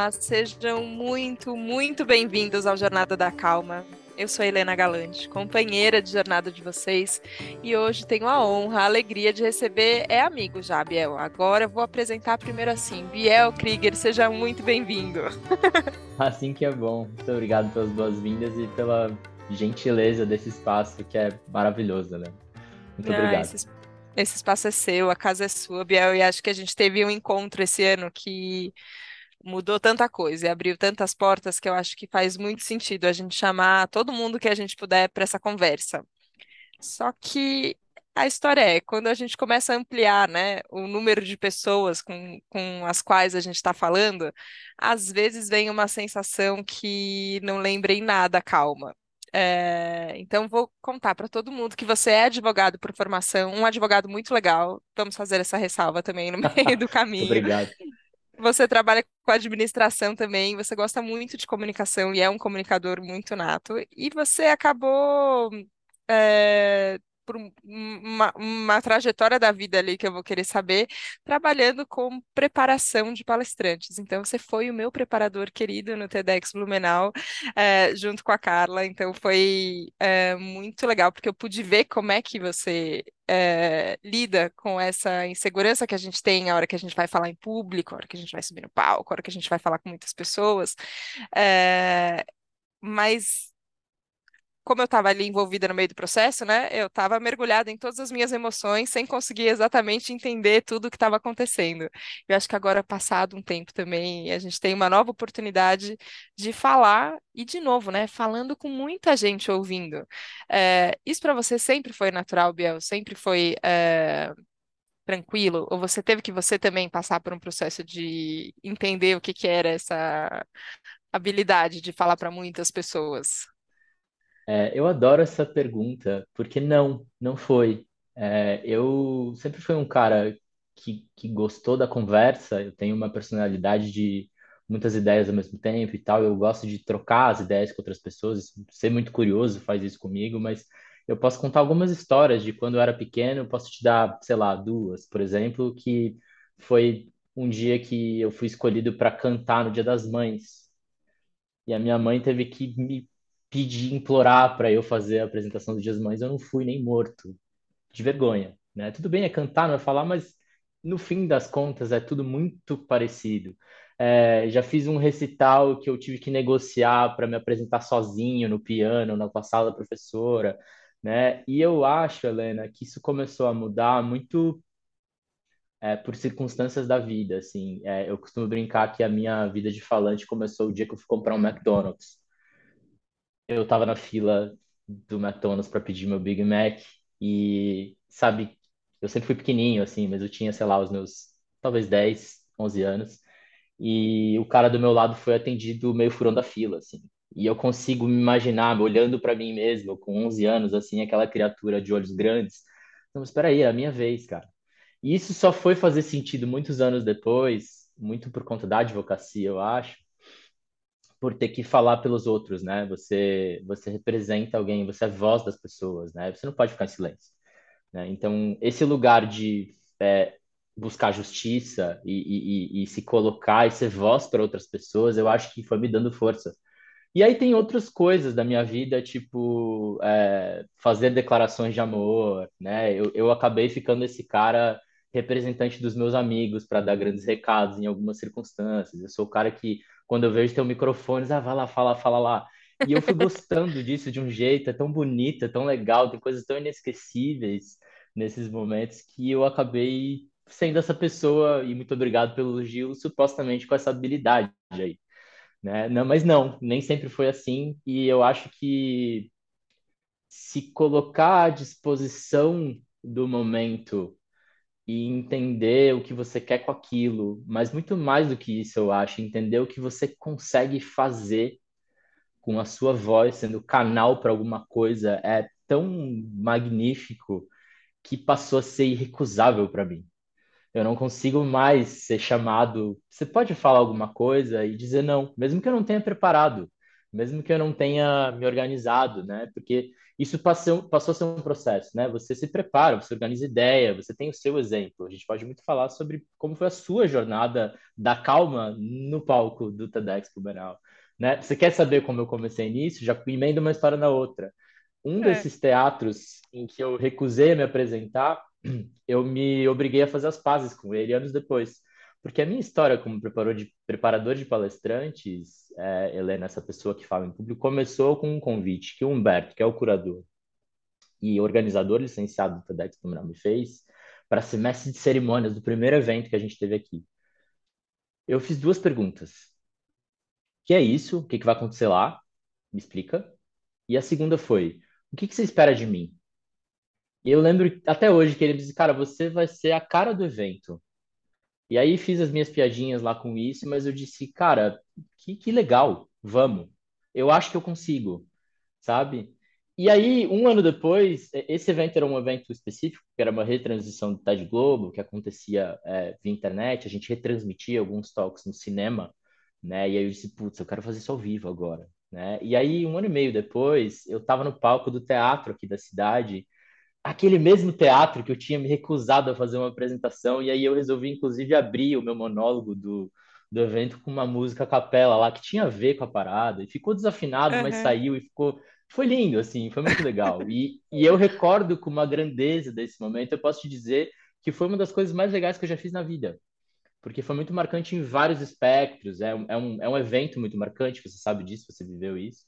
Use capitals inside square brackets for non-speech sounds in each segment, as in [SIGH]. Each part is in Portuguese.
Olá, sejam muito, muito bem-vindos ao Jornada da Calma. Eu sou Helena Galante, companheira de jornada de vocês, e hoje tenho a honra, a alegria de receber é amigo já, Biel. Agora eu vou apresentar primeiro assim. Biel Krieger, seja muito bem-vindo. [LAUGHS] Assim que é bom. Muito obrigado pelas boas-vindas e pela gentileza desse espaço que é maravilhoso, né? Muito ah, obrigado. Esse, esse espaço é seu, a casa é sua, Biel, e acho que a gente teve um encontro esse ano que mudou tanta coisa e abriu tantas portas que eu acho que faz muito sentido a gente chamar todo mundo que a gente puder para essa conversa. Só que a história é, quando a gente começa a ampliar, né, o número de pessoas com, com as quais a gente está falando, às vezes vem uma sensação que não lembra em nada calma. É, então, vou contar para todo mundo que você é advogado por formação, um advogado muito legal. Vamos fazer essa ressalva também no meio do [LAUGHS] caminho. Obrigado. Você trabalha com administração também, você gosta muito de comunicação e é um comunicador muito nato. E você acabou é, por uma, uma, trajetória da vida ali que eu vou querer saber, trabalhando com preparação de palestrantes. Então, você foi o meu preparador querido no TEDx Blumenau, é, junto com a Carla. Então, foi é, muito legal, porque eu pude ver como é que você é, lida com essa insegurança que a gente tem a hora que a gente vai falar em público, a hora que a gente vai subir no palco, a hora que a gente vai falar com muitas pessoas. É, mas como eu estava ali envolvida no meio do processo, né, eu estava mergulhada em todas as minhas emoções, sem conseguir exatamente entender tudo o que estava acontecendo. Eu acho que agora, passado um tempo também, a gente tem uma nova oportunidade de falar, e de novo, né, falando com muita gente ouvindo. É, isso para você sempre foi natural, Biel? Sempre foi. É, tranquilo? Ou você teve que você também passar por um processo de entender o que, que era essa habilidade de falar para muitas pessoas? É, eu adoro essa pergunta, porque não, não foi. É, eu sempre fui um cara que, que gostou da conversa, eu tenho uma personalidade de muitas ideias ao mesmo tempo e tal, eu gosto de trocar as ideias com outras pessoas, ser muito curioso faz isso comigo, mas eu posso contar algumas histórias de quando eu era pequeno, eu posso te dar, sei lá, duas, por exemplo, que foi um dia que eu fui escolhido para cantar no Dia das Mães. E a minha mãe teve que me pedir, implorar para eu fazer a apresentação do Dias Mães, eu não fui nem morto, de vergonha, né? Tudo bem é cantar, não é falar, mas no fim das contas é tudo muito parecido. É, já fiz um recital que eu tive que negociar para me apresentar sozinho no piano, na sala da professora, né? E eu acho, Helena, que isso começou a mudar muito é, por circunstâncias da vida, assim. É, eu costumo brincar que a minha vida de falante começou o dia que eu fui comprar um McDonald's eu tava na fila do McDonald's para pedir meu Big Mac e, sabe, eu sempre fui pequenininho, assim, mas eu tinha, sei lá, os meus, talvez 10, 11 anos, e o cara do meu lado foi atendido meio furão da fila, assim. E eu consigo me imaginar, olhando para mim mesmo, com 11 anos, assim, aquela criatura de olhos grandes. Não, espera aí, é a minha vez, cara. E isso só foi fazer sentido muitos anos depois, muito por conta da advocacia, eu acho, por ter que falar pelos outros, né? Você você representa alguém, você é voz das pessoas, né? Você não pode ficar em silêncio, né? Então esse lugar de é, buscar justiça e, e, e, se colocar e ser voz para outras pessoas, eu acho que foi me dando força. E aí tem outras coisas da minha vida, tipo é, fazer declarações de amor, né? Eu, eu acabei ficando esse cara representante dos meus amigos para dar grandes recados em algumas circunstâncias. Eu sou o cara que quando eu vejo teu microfone, ah, vai lá, fala, fala lá. E eu fui gostando [LAUGHS] disso de um jeito, é tão bonito, é tão legal, tem coisas tão inesquecíveis nesses momentos que eu acabei sendo essa pessoa, e muito obrigado pelo elogio, supostamente com essa habilidade aí. Né? Não, mas não, nem sempre foi assim, e eu acho que se colocar à disposição do momento e entender o que você quer com aquilo, mas muito mais do que isso, eu acho, entender o que você consegue fazer com a sua voz, sendo canal para alguma coisa, é tão magnífico que passou a ser irrecusável para mim. Eu não consigo mais ser chamado. Você pode falar alguma coisa e dizer não, mesmo que eu não tenha preparado, mesmo que eu não tenha me organizado, né? Porque isso passou, passou a ser um processo, né? Você se prepara, você organiza ideia, você tem o seu exemplo. A gente pode muito falar sobre como foi a sua jornada da calma no palco do TEDx Blumenau, né? Você quer saber como eu comecei nisso? Já emendo uma história na outra. Um É. desses teatros em que eu recusei a me apresentar, [CLEARS THROAT] eu me obriguei a fazer as pazes com ele anos depois. Porque a minha história como preparador de, preparador de palestrantes, é, Helena, essa pessoa que fala em público, começou com um convite que o Humberto, que é o curador e organizador licenciado do TEDx Blumenau, me fez para ser mestre de cerimônias do primeiro evento que a gente teve aqui. Eu fiz duas perguntas. O que é isso? O que, que vai acontecer lá? Me explica. E a segunda foi: o que, que você espera de mim? E eu lembro até hoje que ele disse, cara, você vai ser a cara do evento. E aí fiz as minhas piadinhas lá com isso, mas eu disse, cara, que, que legal, vamos. Eu acho que eu consigo, sabe? E aí, um ano depois, esse evento era um evento específico, que era uma retransição do TED Globo, que acontecia é, via internet, a gente retransmitia alguns talks no cinema, né? E aí eu disse, putz, eu quero fazer isso ao vivo agora, né? E aí, um ano e meio depois, eu estava no palco do teatro aqui da cidade, aquele mesmo teatro que eu tinha me recusado a fazer uma apresentação, e aí eu resolvi, inclusive, abrir o meu monólogo do, do evento com uma música a capela lá, que tinha a ver com a parada, e ficou desafinado, mas Uhum. saiu e ficou. Foi lindo, assim, foi muito legal. E, e eu recordo com uma grandeza desse momento, eu posso te dizer que foi uma das coisas mais legais que eu já fiz na vida, porque foi muito marcante em vários espectros, é um, é um, é um evento muito marcante, você sabe disso, você viveu isso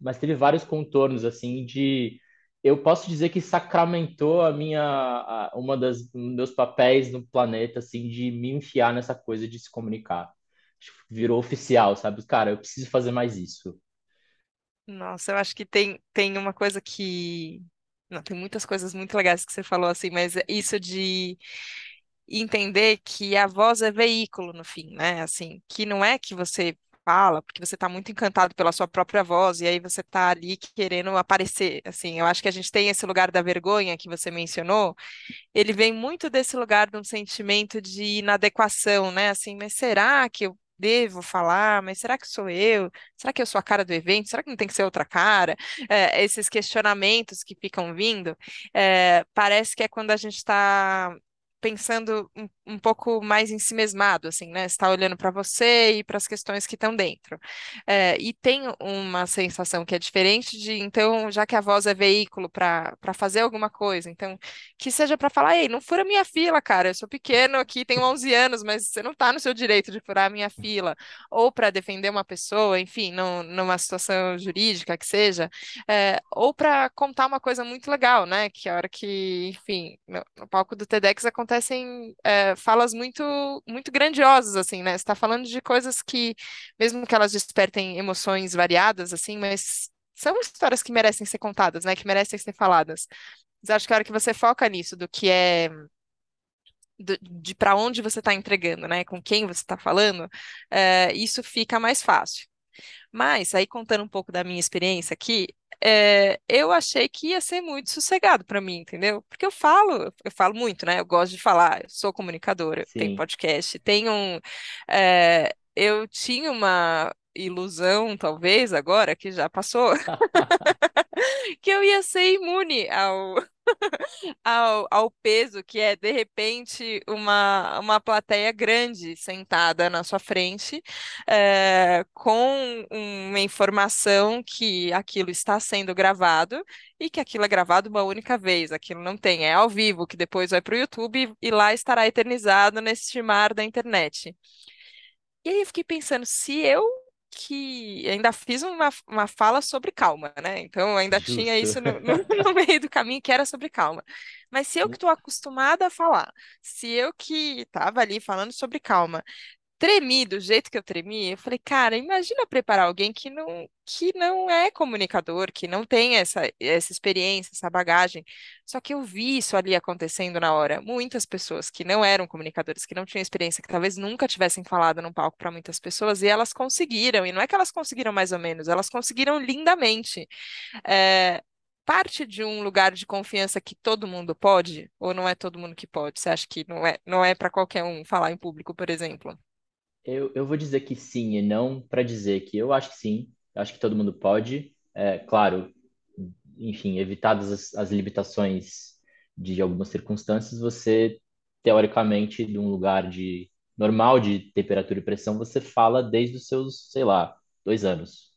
mas teve vários contornos assim de eu posso dizer que sacramentou a minha a, uma das meus papéis no planeta assim de me enfiar nessa coisa de se comunicar. Virou oficial, sabe? Cara, eu preciso fazer mais isso. Nossa, eu acho que tem, tem uma coisa que. Não, tem muitas coisas muito legais que você falou, assim, mas é isso de entender que a voz é veículo no fim, né? Assim, que não é que você fala, porque você está muito encantado pela sua própria voz, e aí você está ali querendo aparecer. Assim, eu acho que a gente tem esse lugar da vergonha que você mencionou, ele vem muito desse lugar de um sentimento de inadequação, né? Assim, mas será que eu devo falar? Mas será que sou eu? Será que eu sou a cara do evento? Será que não tem que ser outra cara? É, esses questionamentos que ficam vindo, é, parece que é quando a gente está pensando um, um pouco mais em si mesmado, assim, né? Está olhando para você e para as questões que estão dentro. É, e tem uma sensação que é diferente de, então, já que a voz é veículo para fazer alguma coisa, então que seja para falar, ei, não fura minha fila, cara, eu sou pequeno aqui, tenho 11 anos, mas você não está no seu direito de furar a minha fila, ou para defender uma pessoa, enfim, num, numa situação jurídica que seja, é, ou para contar uma coisa muito legal, né, que a hora que, enfim, no, no palco do TEDx acontecem é, falas muito, muito grandiosas, assim, né, está falando de coisas que, mesmo que elas despertem emoções variadas, assim, mas são histórias que merecem ser contadas, né, que merecem ser faladas. Mas acho que a hora que você foca nisso, do que é, do- de para onde você está entregando, né? Com quem você está falando, é, isso fica mais fácil. Mas, aí contando um pouco da minha experiência aqui, é, eu achei que ia ser muito sossegado para mim, entendeu? Porque eu falo, eu falo muito, né? Eu gosto de falar, eu sou comunicadora, tenho Sim. podcast, tenho um, é, eu tinha uma ilusão, talvez agora, que já passou, [LAUGHS] [LAUGHS] que eu ia ser imune ao [LAUGHS] ao, ao peso que é, de repente, uma, uma plateia grande sentada na sua frente, eh, com uma informação que aquilo está sendo gravado e que aquilo é gravado uma única vez, aquilo não tem, é ao vivo, que depois vai para o YouTube e lá estará eternizado neste mar da internet. E aí eu fiquei pensando, se eu que ainda fiz uma, uma fala sobre calma, né? Então ainda tinha Justo. isso no, no, [LAUGHS] no meio do caminho que era sobre calma. Mas se eu que estou acostumada a falar, se eu que estava ali falando sobre calma, tremi do jeito que eu tremi, eu falei, cara, imagina preparar alguém que não, que não é comunicador, que não tem essa, essa experiência, essa bagagem. Só que eu vi isso ali acontecendo na hora. Muitas pessoas que não eram comunicadores, que não tinham experiência, que talvez nunca tivessem falado num palco para muitas pessoas, e elas conseguiram. E não é que elas conseguiram mais ou menos, elas conseguiram lindamente. É, parte de um lugar de confiança que todo mundo pode, ou não é todo mundo que pode? Você acha que não é, não é para qualquer um falar em público, por exemplo? Eu, eu vou dizer que sim e não para dizer que eu acho que sim, acho que todo mundo pode. É, claro, enfim, evitadas as, as limitações de algumas circunstâncias, você, teoricamente, de um lugar de normal de temperatura e pressão, você fala desde os seus, sei lá, dois anos,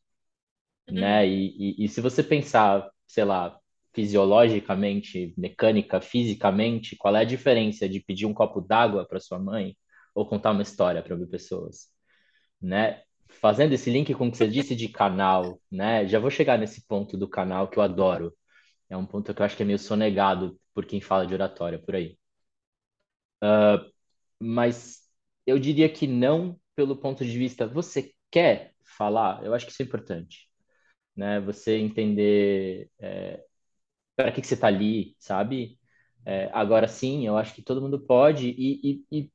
né? Uhum. E, e, e se você pensar, sei lá, fisiologicamente, mecânica, fisicamente, qual é a diferença de pedir um copo d'água para sua mãe ou contar uma história para mil pessoas, né? Fazendo esse link com o que você disse de canal, né? Já vou chegar nesse ponto do canal que eu adoro. É um ponto que eu acho que é meio sonegado por quem fala de oratória por aí. Mas eu diria que não pelo ponto de vista, você quer falar? Eu acho que isso é importante, né? Você entender é, para que que você está ali, sabe? É, agora sim, eu acho que todo mundo pode e, e, e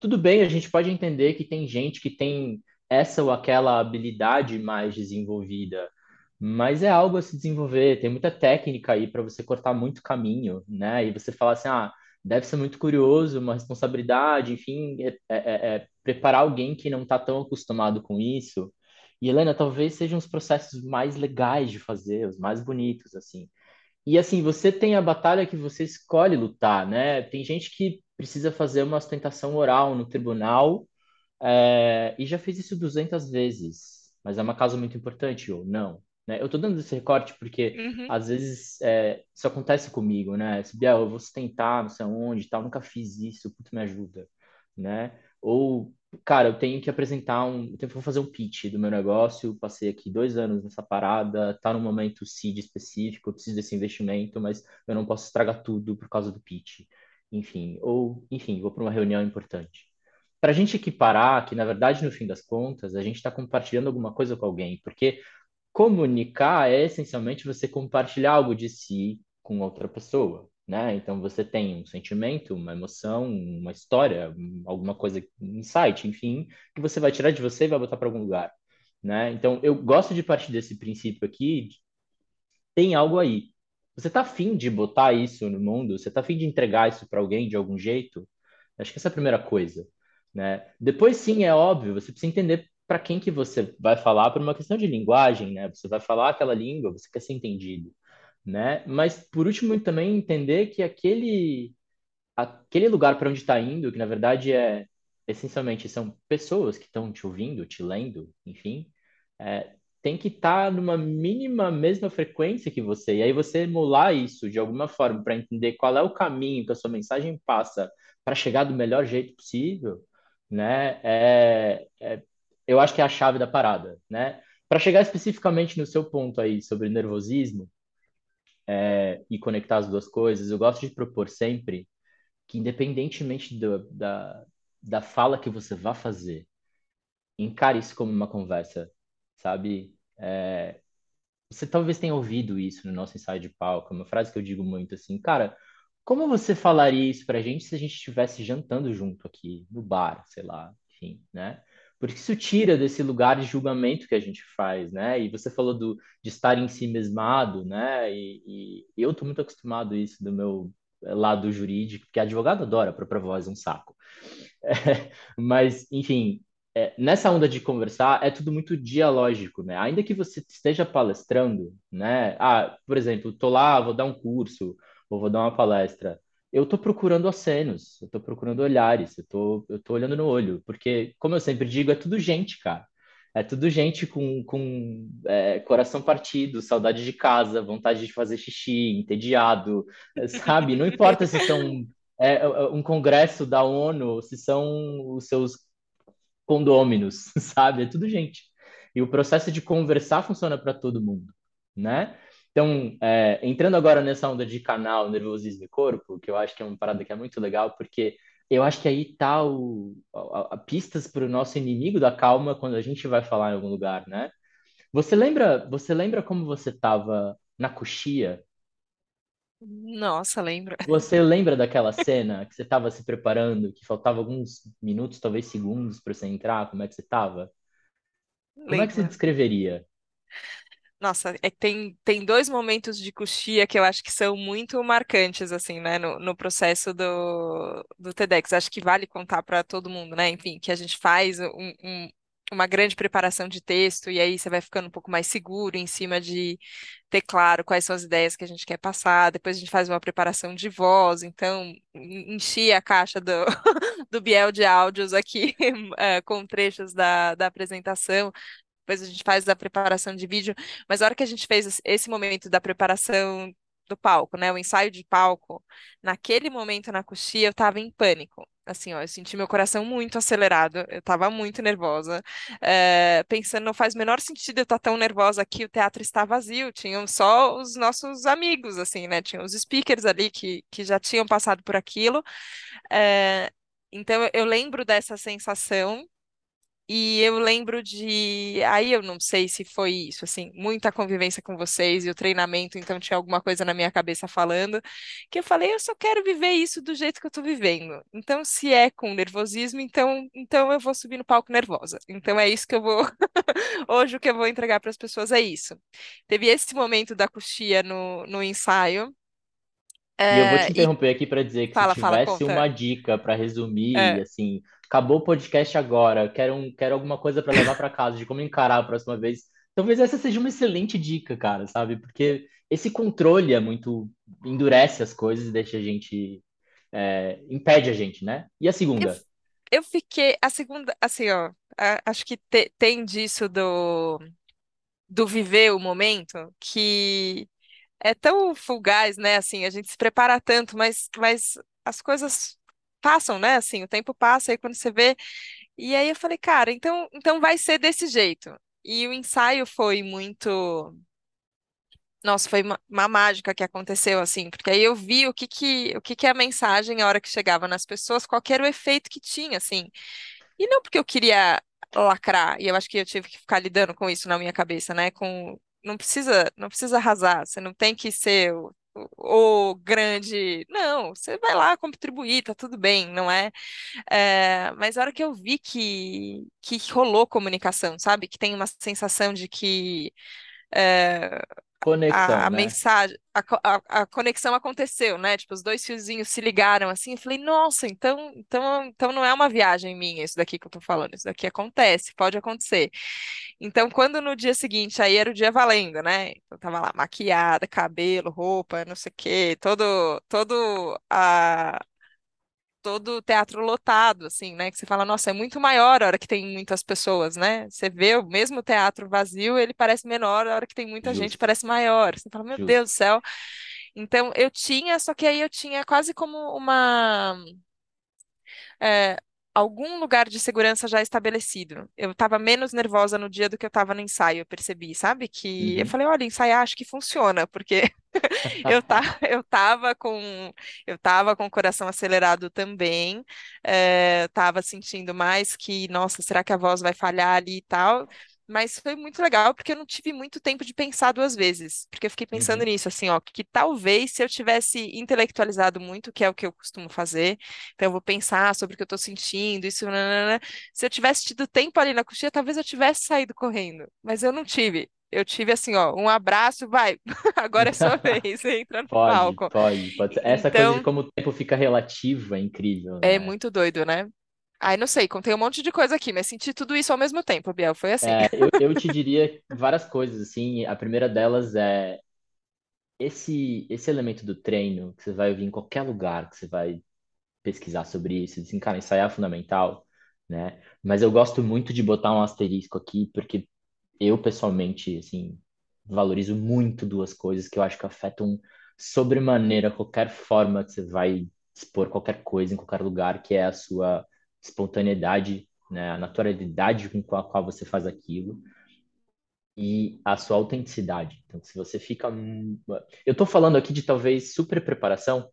tudo bem, a gente pode entender que tem gente que tem essa ou aquela habilidade mais desenvolvida, mas é algo a se desenvolver. Tem muita técnica aí para você cortar muito caminho, né? E você falar assim, ah, deve ser muito curioso, uma responsabilidade, enfim, é, é- é- é preparar alguém que não está tão acostumado com isso. E Helena, talvez sejam os processos mais legais de fazer, os mais bonitos, assim. E assim, você tem a batalha que você escolhe lutar, né? Tem gente que precisa fazer uma ostentação oral no tribunal, é, e já fez isso 200 vezes, mas é uma causa muito importante ou não, né? Eu tô dando esse recorte porque Uhum. às vezes é, isso acontece comigo, né? Se, Biel, eu vou tentar, não sei onde, tal, nunca fiz isso, puto, me ajuda, né? Ou, cara, eu tenho que apresentar um, eu tenho, vou fazer um pitch do meu negócio, passei aqui dois anos nessa parada, tá no momento seed específico, eu preciso desse investimento, mas eu não posso estragar tudo por causa do pitch. Enfim, ou, enfim, vou para uma reunião importante para a gente equiparar que, na verdade, no fim das contas, a gente está compartilhando alguma coisa com alguém, porque comunicar é essencialmente você compartilhar algo de si com outra pessoa, né? Então você tem um sentimento, uma emoção, uma história, alguma coisa, um insight, enfim, que você vai tirar de você e vai botar para algum lugar, né? Então eu gosto de partir desse princípio aqui, tem algo aí. Você tá afim de botar isso no mundo? Você tá afim de entregar isso para alguém de algum jeito? Acho que essa é a primeira coisa, né? Depois, sim, é óbvio, você precisa entender para quem que você vai falar por uma questão de linguagem, né? Você vai falar aquela língua, você quer ser entendido, né? Mas, por último, também entender que aquele, aquele lugar para onde está indo, que na verdade é, essencialmente, são pessoas que estão te ouvindo, te lendo, enfim, é, tem que estar numa mínima mesma frequência que você. E aí você emular isso de alguma forma para entender qual é o caminho que a sua mensagem passa para chegar do melhor jeito possível, né? É, é- eu acho que é a chave da parada, né? Para chegar especificamente no seu ponto aí sobre nervosismo é, e conectar as duas coisas, eu gosto de propor sempre que, independentemente do- da, da fala que você vá fazer, encare isso como uma conversa, sabe? É, você talvez tenha ouvido isso no nosso ensaio de palco, é uma frase que eu digo muito assim, cara, como você falaria isso pra gente se a gente estivesse jantando junto aqui no bar, sei lá, enfim, né? Porque isso tira desse lugar de julgamento que a gente faz, né? E você falou do, de estar em si mesmado, né? E, e eu tô muito acostumado a isso do meu eh, lado jurídico, porque advogado adora própria voz, é um saco. [LAUGHS] Mas, enfim, é, nessa onda de conversar, é tudo muito dialógico, né? Ainda que você esteja palestrando, né? Ah, por exemplo, tô lá, vou dar um curso, ou vou dar uma palestra. Eu tô procurando acenos, eu tô procurando olhares, eu tô, eu tô olhando no olho, porque, como eu sempre digo, é tudo gente, cara. É tudo gente com, com é, coração partido, saudade de casa, vontade de fazer xixi, entediado, sabe? Não importa se são [LAUGHS] é, é, um congresso da ONU, se são os seus condôminos, [LAUGHS] sabe? É tudo gente. E o processo de conversar funciona para todo mundo, né? Então, é, entrando agora nessa onda de canal, nervosismo e corpo, que eu acho que é uma parada que é muito legal, porque eu acho que aí tá o, a, a pistas para o nosso inimigo da calma quando a gente vai falar em algum lugar, né? Você lembra, você lembra como você estava na coxia? Nossa, lembro. [LAUGHS] Você lembra daquela cena que você estava se preparando, que faltava alguns minutos, talvez segundos para você entrar? Como é que você estava? Como é que você descreveria? Nossa, é tem, tem dois momentos de coxia que eu acho que são muito marcantes, assim, né, no, no processo do, do TEDx. Acho que vale contar para todo mundo, né? Enfim, que a gente faz um, um uma grande preparação de texto, e aí você vai ficando um pouco mais seguro em cima de ter claro quais são as ideias que a gente quer passar. Depois a gente faz uma preparação de voz, então enchi a caixa do, [LAUGHS] do Biel de áudios aqui é, [LAUGHS] com trechos da, da apresentação. Depois a gente faz a preparação de vídeo, mas a hora que a gente fez esse momento da preparação do palco, né, o ensaio de palco, naquele momento na coxia eu estava em pânico Assim, ó, eu senti meu coração muito acelerado, eu tava muito nervosa, é, pensando, não faz o menor sentido eu estar tão nervosa aqui, o teatro está vazio, tinham só os nossos amigos, assim, né, tinham os speakers ali que, que já tinham passado por aquilo, é, então eu lembro dessa sensação, e eu lembro de. Aí eu não sei se foi isso, assim, muita convivência com vocês e o treinamento, então tinha alguma coisa na minha cabeça falando, que eu falei, eu só quero viver isso do jeito que eu tô vivendo. Então, se é com nervosismo, então, então eu vou subir no palco nervosa. Então é isso que eu vou. [LAUGHS] Hoje o que eu vou entregar para as pessoas é isso. Teve esse momento da coxia no, no ensaio. E eu vou te É, e interromper aqui para dizer que se fala, fala, tivesse conta. uma dica para resumir, É, assim, acabou o podcast agora, quero, um, quero alguma coisa para levar para casa de como encarar a próxima vez, talvez essa seja uma excelente dica, cara, sabe? Porque esse controle é muito, endurece as coisas e deixa a gente, é, impede a gente, né? E a eu, segunda? eu fiquei. A segunda, assim, ó, a- acho que te- tem disso do. do viver o momento que é tão fugaz, né? Assim, a gente se prepara tanto, mas, mas as coisas passam, né? Assim, o tempo passa aí quando você vê. E aí eu falei, cara, então, então vai ser desse jeito. E o ensaio foi muito. Nossa, foi uma, mágica que aconteceu, assim, porque aí eu vi o que que, o que que a mensagem, a hora que chegava nas pessoas, qual era o efeito que tinha, assim. E não porque eu queria lacrar, e eu acho que eu tive que ficar lidando com isso na minha cabeça, né? Com não precisa, não precisa arrasar, você não tem que ser o, o, grande. Não, você vai lá contribuir, tá tudo bem, não é? É, mas a hora que eu vi que, que rolou comunicação, sabe? Que tem uma sensação de que é, Conexão, a né? mensagem, a, a, a conexão aconteceu, né? Tipo, os dois fiozinhos se ligaram assim. Eu falei, nossa, então, então, então não é uma viagem minha isso daqui que eu tô falando, isso daqui acontece, pode acontecer. Então, quando no dia seguinte, aí era o dia valendo, né? Eu tava lá maquiada, cabelo, roupa, não sei o quê, todo, todo a todo teatro lotado, assim, né? Que você fala, nossa, é muito maior a hora que tem muitas pessoas, né? Você vê o mesmo teatro vazio, ele parece menor, a hora que tem muita gente Justo, parece maior. Você fala, meu Deus do justo. céu. Então, eu tinha, só que aí eu tinha quase como uma é, algum lugar de segurança já estabelecido. Eu estava menos nervosa no dia do que eu estava no ensaio, eu percebi, sabe? Que eu Uhum. falei, olha, ensaiar acho que funciona, porque [LAUGHS] eu, tá, [LAUGHS] eu tava com eu tava com o coração acelerado também, tava sentindo mais que, nossa, será que a voz vai falhar ali e tal? Mas foi muito legal porque eu não tive muito tempo de pensar duas vezes, porque eu fiquei pensando Uhum. nisso, assim, ó, que talvez se eu tivesse intelectualizado muito, que é o que eu costumo fazer, então eu vou pensar sobre o que eu tô sentindo, isso, nanana, se eu tivesse tido tempo ali na coxinha, talvez eu tivesse saído correndo, mas eu não tive. Eu tive assim, ó, um abraço, vai, [LAUGHS] agora é sua [LAUGHS] vez, entra no Pode, palco. pode, pode. Essa coisa de Então, como o tempo fica relativo é incrível, é né? muito doido, né? Aí não sei, contei um monte de coisa aqui, mas senti tudo isso ao mesmo tempo, Biel, foi assim. É, eu, eu te diria várias coisas, assim. A primeira delas é esse, esse elemento do treino, que você vai ouvir em qualquer lugar, que você vai pesquisar sobre isso, assim, cara, ensaiar é fundamental, né? Mas eu gosto muito de botar um asterisco aqui, porque eu, pessoalmente, assim, valorizo muito duas coisas que eu acho que afetam sobremaneira qualquer forma que você vai expor qualquer coisa em qualquer lugar, que é a sua espontaneidade, né? A naturalidade com a qual você faz aquilo e a sua autenticidade. Então, se você fica. Eu tô falando aqui de talvez super preparação,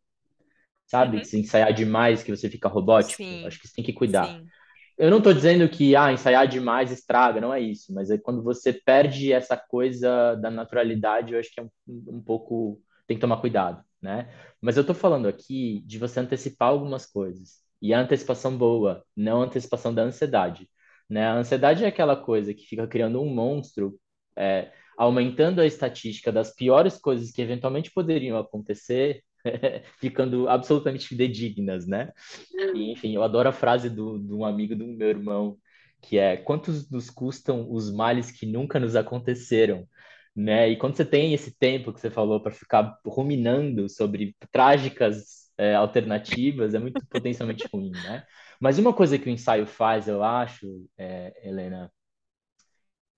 sabe? Uhum. se ensaiar demais, que você fica robótico. Acho Sim, que você tem que cuidar. sim. Eu não estou dizendo que ah, ensaiar demais estraga, não é isso, mas é quando você perde essa coisa da naturalidade, eu acho que é um, um pouco. Tem que tomar cuidado, né? Mas eu estou falando aqui de você antecipar algumas coisas. E a antecipação boa, não a antecipação da ansiedade. Né? A ansiedade é aquela coisa que fica criando um monstro, é, aumentando a estatística das piores coisas que eventualmente poderiam acontecer, [LAUGHS] ficando absolutamente fidedignas, né? E, enfim, eu adoro a frase do, de um amigo do meu irmão, que é quantos nos custam os males que nunca nos aconteceram, né? E quando você tem esse tempo que você falou para ficar ruminando sobre trágicas é, alternativas, é muito potencialmente [LAUGHS] ruim, né? Mas uma coisa que o ensaio faz, eu acho, é, Helena,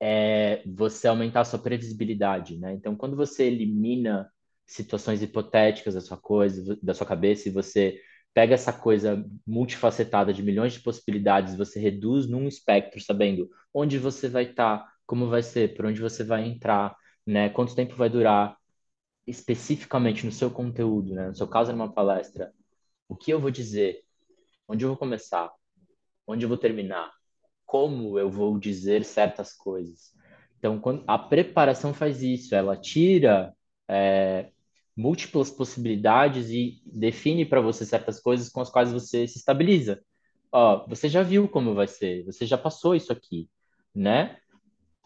é você aumentar a sua previsibilidade, né? Então, quando você elimina situações hipotéticas da sua coisa, da sua cabeça, e você pega essa coisa multifacetada de milhões de possibilidades, você reduz num espectro, sabendo onde você vai estar, tá, como vai ser, por onde você vai entrar, né? Quanto tempo vai durar, especificamente no seu conteúdo, né? No seu caso, numa palestra, o que eu vou dizer, onde eu vou começar, onde eu vou terminar, como eu vou dizer certas coisas. Então, quando a preparação faz isso, ela tira é, múltiplas possibilidades e define para você certas coisas com as quais você se estabiliza. Ó, você já viu como vai ser, você já passou isso aqui, né?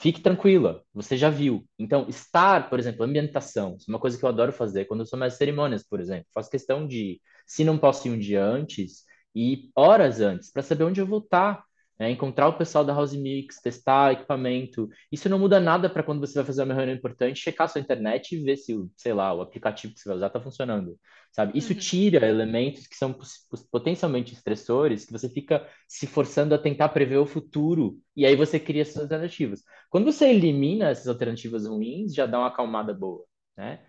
Fique tranquila, você já viu. Então, estar, por exemplo, ambientação, isso é uma coisa que eu adoro fazer quando eu sou mais cerimônias, por exemplo. Faço questão de, se não posso ir um dia antes, e horas antes, para saber onde eu vou estar, é, encontrar o pessoal da House Mix, testar equipamento. Isso não muda nada para quando você vai fazer uma reunião importante, checar sua internet e ver se, sei lá, o aplicativo que você vai usar está funcionando, sabe? Isso uhum. tira elementos que são potencialmente estressores, que você fica se forçando a tentar prever o futuro e aí você cria essas alternativas. Quando você elimina essas alternativas ruins, já dá uma acalmada boa, né?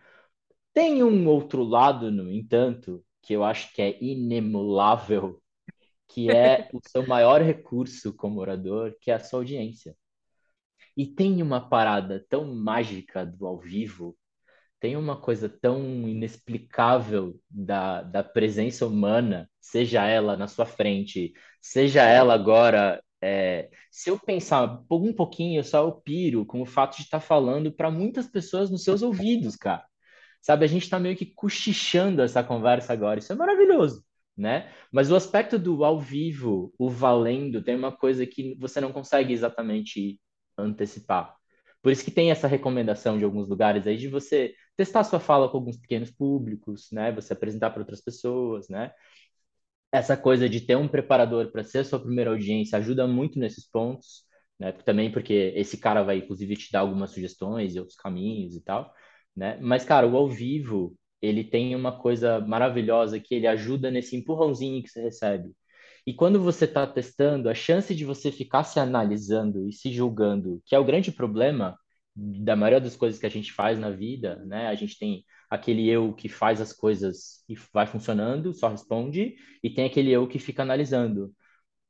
Tem um outro lado, no entanto, que eu acho que é inemulável que é o seu maior recurso como orador, que é a sua audiência. E tem uma parada tão mágica do ao vivo, tem uma coisa tão inexplicável da, da presença humana, seja ela na sua frente, seja ela agora. É, se eu pensar um pouquinho, eu só eu piro com o fato de estar falando para muitas pessoas nos seus ouvidos, cara. Sabe, a gente está meio que cochichando essa conversa agora. Isso é maravilhoso né? Mas o aspecto do ao vivo, o valendo, tem uma coisa que você não consegue exatamente antecipar. Por isso que tem essa recomendação de alguns lugares aí de você testar sua fala com alguns pequenos públicos, né? Você apresentar para outras pessoas, né? Essa coisa de ter um preparador para ser sua primeira audiência ajuda muito nesses pontos, né? Também porque esse cara vai inclusive te dar algumas sugestões e outros caminhos e tal, né? Mas cara, o ao vivo ele tem uma coisa maravilhosa que ele ajuda nesse empurrãozinho que você recebe. E quando você está testando, a chance de você ficar se analisando e se julgando, que é o grande problema da maioria das coisas que a gente faz na vida, né? A gente tem aquele eu que faz as coisas e vai funcionando, só responde, e tem aquele eu que fica analisando.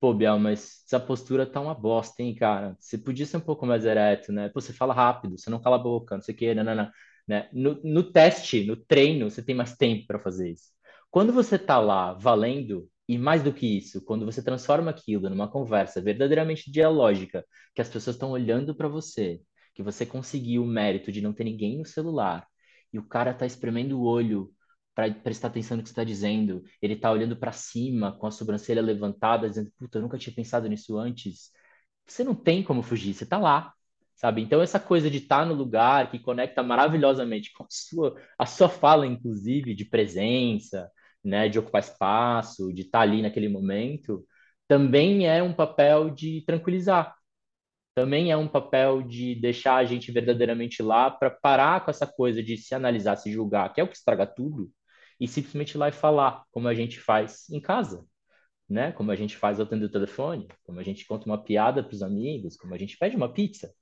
Pô, Biel, mas essa postura tá uma bosta, hein, cara? Você podia ser um pouco mais ereto, né? Pô, você fala rápido, você não cala a boca, não sei o quê, nanana. Né? No, no teste, no treino, você tem mais tempo para fazer isso. Quando você está lá valendo, e mais do que isso, quando você transforma aquilo numa conversa verdadeiramente dialógica, que as pessoas estão olhando para você, que você conseguiu o mérito de não ter ninguém no celular, e o cara está espremendo o olho para prestar atenção no que você está dizendo, ele está olhando para cima com a sobrancelha levantada, dizendo: Puta, eu nunca tinha pensado nisso antes. Você não tem como fugir, você está lá sabe? Então essa coisa de estar no lugar que conecta maravilhosamente com a sua, a sua fala, inclusive, de presença, né, de ocupar espaço, de estar ali naquele momento, também é um papel de tranquilizar. Também é um papel de deixar a gente verdadeiramente lá para parar com essa coisa de se analisar, se julgar, que é o que estraga tudo, e simplesmente ir lá e falar, como a gente faz em casa, né? Como a gente faz atendendo o telefone, como a gente conta uma piada para os amigos, como a gente pede uma pizza.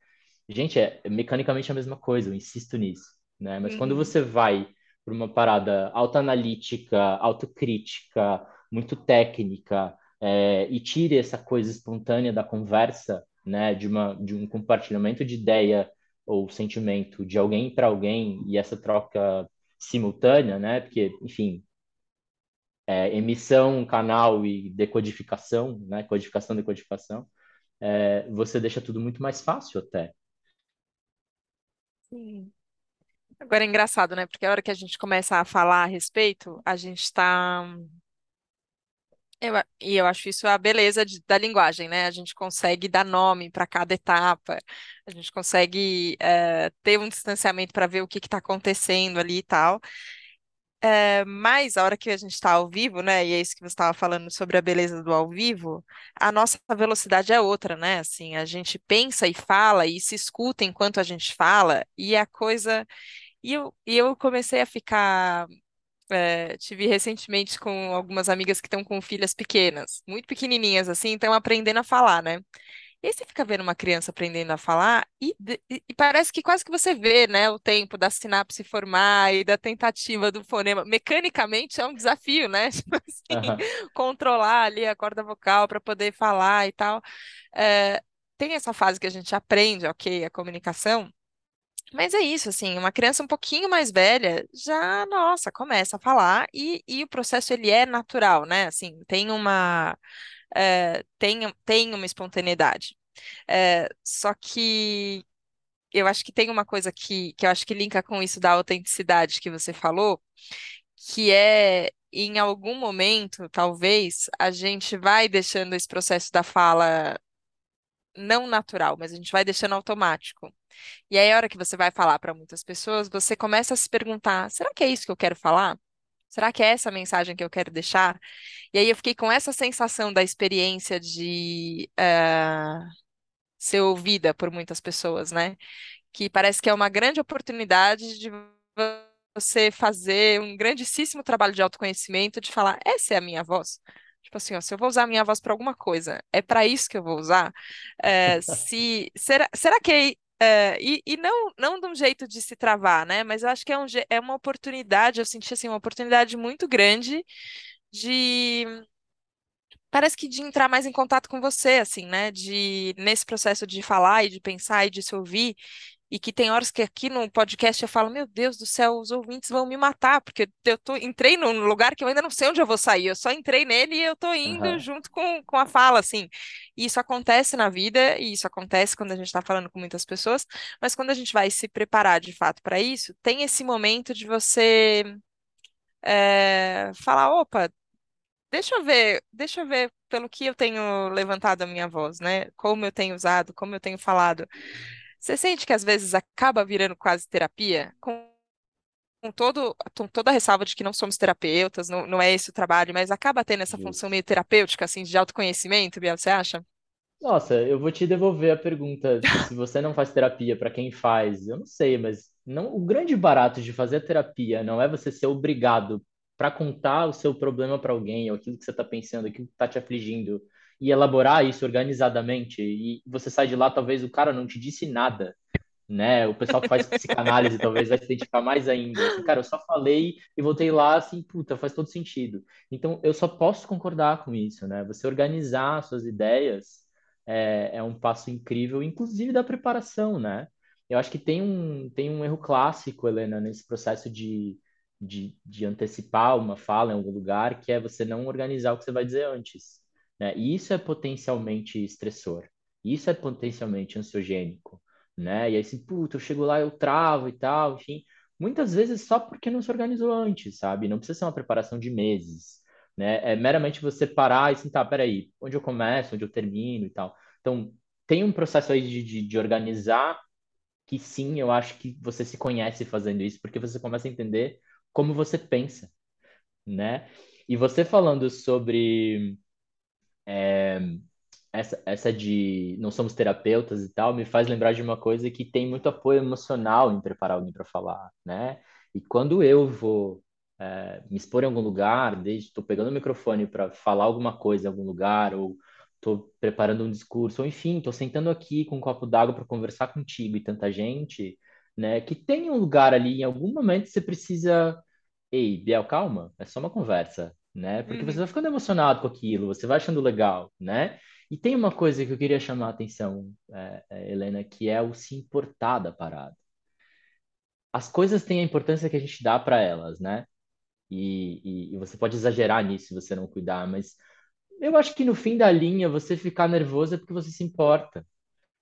Gente, é mecanicamente a mesma coisa, eu insisto nisso, né? Mas uhum. quando você vai para uma parada autoanalítica, autocrítica, muito técnica, é, e tire essa coisa espontânea da conversa, né, de, uma, de um compartilhamento de ideia ou sentimento de alguém para alguém e essa troca simultânea, né, porque, enfim, é, emissão, canal e decodificação, né, codificação, decodificação, é, você deixa tudo muito mais fácil até, Sim. Agora é engraçado, né? Porque a hora que a gente começa a falar a respeito, a gente está. Eu, e eu acho isso a beleza de- da linguagem, né? A gente consegue dar nome para cada etapa, a gente consegue eh, ter um distanciamento para ver o que está acontecendo ali e tal. É, mas a hora que a gente está ao vivo, né? E é isso que você estava falando sobre a beleza do ao vivo, a nossa velocidade é outra, né? Assim, a gente pensa e fala e se escuta enquanto a gente fala, e a coisa. E eu, e eu comecei a ficar. é, tive recentemente com algumas amigas que estão com filhas pequenas, muito pequenininhas assim, estão aprendendo a falar, né? E aí você fica vendo uma criança aprendendo a falar e, e- e parece que quase que você vê, né, o tempo da sinapse formar e da tentativa do fonema. Mecanicamente é um desafio, né? [LAUGHS] Tipo assim, Aham, controlar ali a corda vocal para poder falar e tal. É, tem essa fase que a gente aprende, ok, a comunicação. Mas é isso, assim, uma criança um pouquinho mais velha já, nossa, começa a falar e, e o processo ele é natural, né? Assim, tem uma, é, tem, tem uma espontaneidade. É, só que eu acho que tem uma coisa que, que eu acho que linka com isso da autenticidade que você falou, que é em algum momento, talvez, a gente vai deixando esse processo da fala não natural, mas a gente vai deixando automático. E aí, a hora que você vai falar para muitas pessoas, você começa a se perguntar: será que é isso que eu quero falar? Será que é essa a mensagem que eu quero deixar? E aí eu fiquei com essa sensação da experiência de eh, ser ouvida por muitas pessoas, né? Que parece que é uma grande oportunidade de você fazer um grandíssimo trabalho de autoconhecimento, de falar, essa é a minha voz. Tipo assim, ó, se eu vou usar a minha voz para alguma coisa, é para isso que eu vou usar? É, se, será, será que é, e, e não, não de um jeito de se travar, né? Mas eu acho que é, um, é uma oportunidade, eu senti assim, uma oportunidade muito grande de parece que de entrar mais em contato com você, assim, né? De nesse processo de falar e de pensar e de se ouvir, e que tem horas que aqui no podcast eu falo, meu Deus do céu, os ouvintes vão me matar, porque eu tô, entrei num lugar que eu ainda não sei onde eu vou sair, eu só entrei nele e eu tô indo aham. junto com, com a fala, assim. E isso acontece na vida, e isso acontece quando a gente está falando com muitas pessoas, mas quando a gente vai se preparar de fato para isso, tem esse momento de você. eh, falar, opa, Deixa eu ver, deixa eu ver pelo que eu tenho levantado a minha voz, né? Como eu tenho usado, como eu tenho falado. Você sente que às vezes acaba virando quase terapia? Com, com todo, com toda a ressalva de que não somos terapeutas, não, não é esse o trabalho, mas acaba tendo essa função meio terapêutica, assim, de autoconhecimento, Bia, você acha? Nossa, eu vou te devolver a pergunta. Se você não faz terapia, para quem faz? Eu não sei, mas não, o grande barato de fazer terapia não é você ser obrigado para contar o seu problema para alguém, ou aquilo que você está pensando, aquilo que está te afligindo, e elaborar isso organizadamente. E você sai de lá, talvez o cara não te disse nada né? O pessoal que faz psicanálise [LAUGHS] talvez vai se identificar mais ainda. Assim, cara, eu só falei e voltei lá assim, puta, faz todo sentido. Então, eu só posso concordar com isso, né? Você organizar suas ideias é, é um passo incrível, inclusive da preparação, né? Eu acho que tem um, tem um erro clássico, Helena, nesse processo de, de, de antecipar uma fala em algum lugar, que é você não organizar o que você vai dizer antes, né? E isso é potencialmente estressor. Isso é potencialmente ansiogênico né? E aí, assim, puta, eu chego lá, eu travo e tal, enfim. Muitas vezes só porque não se organizou antes, sabe? Não precisa ser uma preparação de meses, né? É meramente você parar e assim, tá, peraí, onde eu começo, onde eu termino e tal. Então, tem um processo aí de, de, de organizar que sim, eu acho que você se conhece fazendo isso, porque você começa a entender como você pensa, né? E você falando sobre essa, essa de não somos terapeutas e tal, me faz lembrar de uma coisa que tem muito apoio emocional em preparar alguém para falar, né? E quando eu vou é, me expor em algum lugar, desde estou pegando o microfone para falar alguma coisa em algum lugar, ou estou preparando um discurso, ou enfim, estou sentando aqui com um copo d'água para conversar contigo e tanta gente, né? Que tem um lugar ali, em algum momento você precisa Ei, Biel, calma, é só uma conversa, né? Porque você vai Uhum. ficando emocionado com aquilo, você vai achando legal, né? E tem uma coisa que eu queria chamar a atenção, é, é, Helena, que é o se importar da parada. As coisas têm a importância que a gente dá para elas, né? E, e, e você pode exagerar nisso se você não cuidar, mas eu acho que no fim da linha, você ficar nervoso é porque você se importa,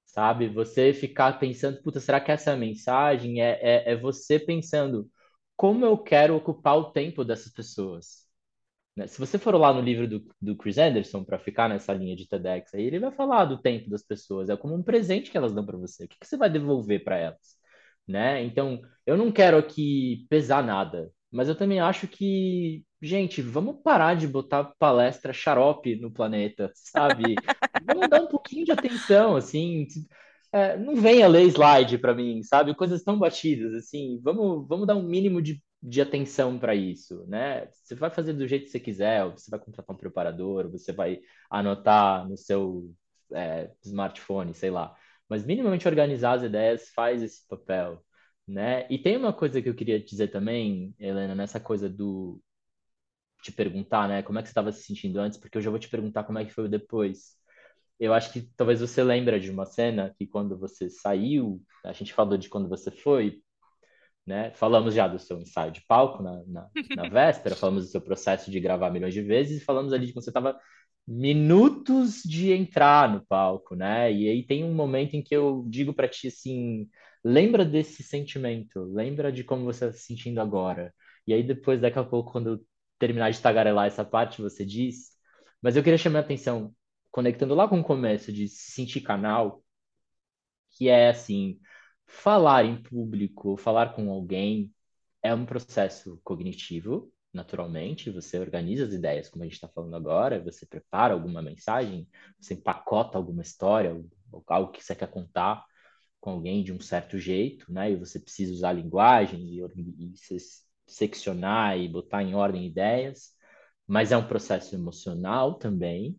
sabe? Você ficar pensando, puta, será que essa é a mensagem? É, é, é você pensando, como eu quero ocupar o tempo dessas pessoas? Né? Se você for lá no livro do, do Chris Anderson, para ficar nessa linha de TEDx, aí ele vai falar do tempo das pessoas, é como um presente que elas dão para você. O que, que você vai devolver para elas? Né? Então, eu não quero aqui pesar nada. Mas eu também acho que, gente, vamos parar de botar palestra xarope no planeta, [LAUGHS] sabe? Vamos dar um pouquinho de atenção, assim. É, não venha ler slide para mim, sabe? Coisas tão batidas, assim. Vamos, vamos dar um mínimo de, de atenção para isso, né? Você vai fazer do jeito que você quiser, ou você vai contratar um preparador, ou você vai anotar no seu é, smartphone, sei lá. Mas minimamente organizar as ideias faz esse papel, né? E tem uma coisa que eu queria dizer também, Helena, nessa coisa do te perguntar, né, como é que você estava se sentindo antes, porque eu já vou te perguntar como é que foi o depois. Eu acho que talvez você lembra de uma cena que quando você saiu, a gente falou de quando você foi, né? Falamos já do seu ensaio de palco na, na, [LAUGHS] na véspera, falamos do seu processo de gravar milhões de vezes, e falamos ali de quando você estava minutos de entrar no palco, né? E aí tem um momento em que eu digo para ti assim, lembra desse sentimento, lembra de como você está se sentindo agora. E aí depois, daqui a pouco, quando eu terminar de tagarelar essa parte, você diz. Mas eu queria chamar a atenção, conectando lá com o começo de se sentir canal, que é assim, falar em público, falar com alguém, é um processo cognitivo, naturalmente, você organiza as ideias, como a gente está falando agora, você prepara alguma mensagem, você empacota alguma história, algo que você quer contar com alguém de um certo jeito, né? E você precisa usar linguagem e, e seccionar e botar em ordem ideias, mas é um processo emocional também,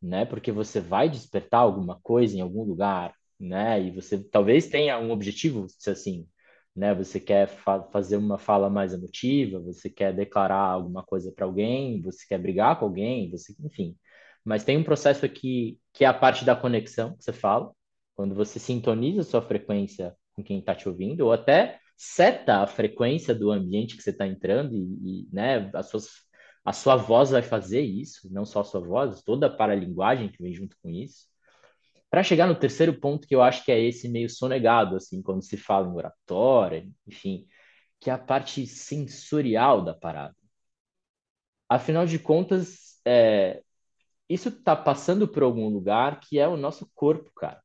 né? Porque você vai despertar alguma coisa em algum lugar, né? E você talvez tenha um objetivo, assim, né? Você quer fa fazer uma fala mais emotiva, você quer declarar alguma coisa para alguém, você quer brigar com alguém, você, enfim. Mas tem um processo aqui que é a parte da conexão que você fala, quando você sintoniza sua frequência com quem está te ouvindo, ou até seta a frequência do ambiente que você está entrando e, e né, as suas, a sua voz vai fazer isso, não só a sua voz, toda a paralinguagem que vem junto com isso para chegar no terceiro ponto, que eu acho que é esse meio sonegado, assim, quando se fala em oratória, enfim, que é a parte sensorial da parada. Afinal de contas, é, isso está passando por algum lugar que é o nosso corpo, cara.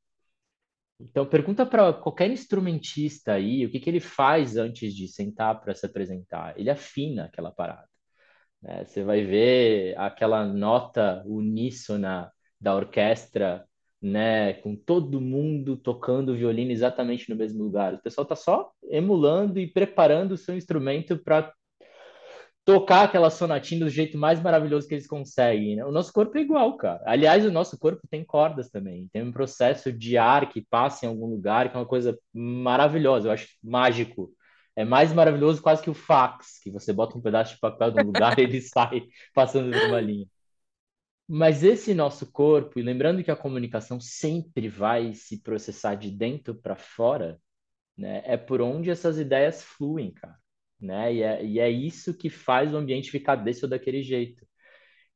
Então, pergunta para qualquer instrumentista aí o que, que ele faz antes de sentar para se apresentar. Ele afina aquela parada. Né? Você vai ver aquela nota uníssona da orquestra né, com todo mundo tocando violino exatamente no mesmo lugar. O pessoal está só emulando e preparando o seu instrumento para tocar aquela sonatina do jeito mais maravilhoso que eles conseguem. Né? O nosso corpo é igual, cara. Aliás, o nosso corpo tem cordas também. Tem um processo de ar que passa em algum lugar, que é uma coisa maravilhosa. Eu acho mágico. É mais maravilhoso quase que o fax, que você bota um pedaço de papel no lugar e ele [LAUGHS] sai passando por uma linha. Mas esse nosso corpo, e lembrando que a comunicação sempre vai se processar de dentro para fora, né? É por onde essas ideias fluem, cara, né? E é, e é isso que faz o ambiente ficar desse ou daquele jeito.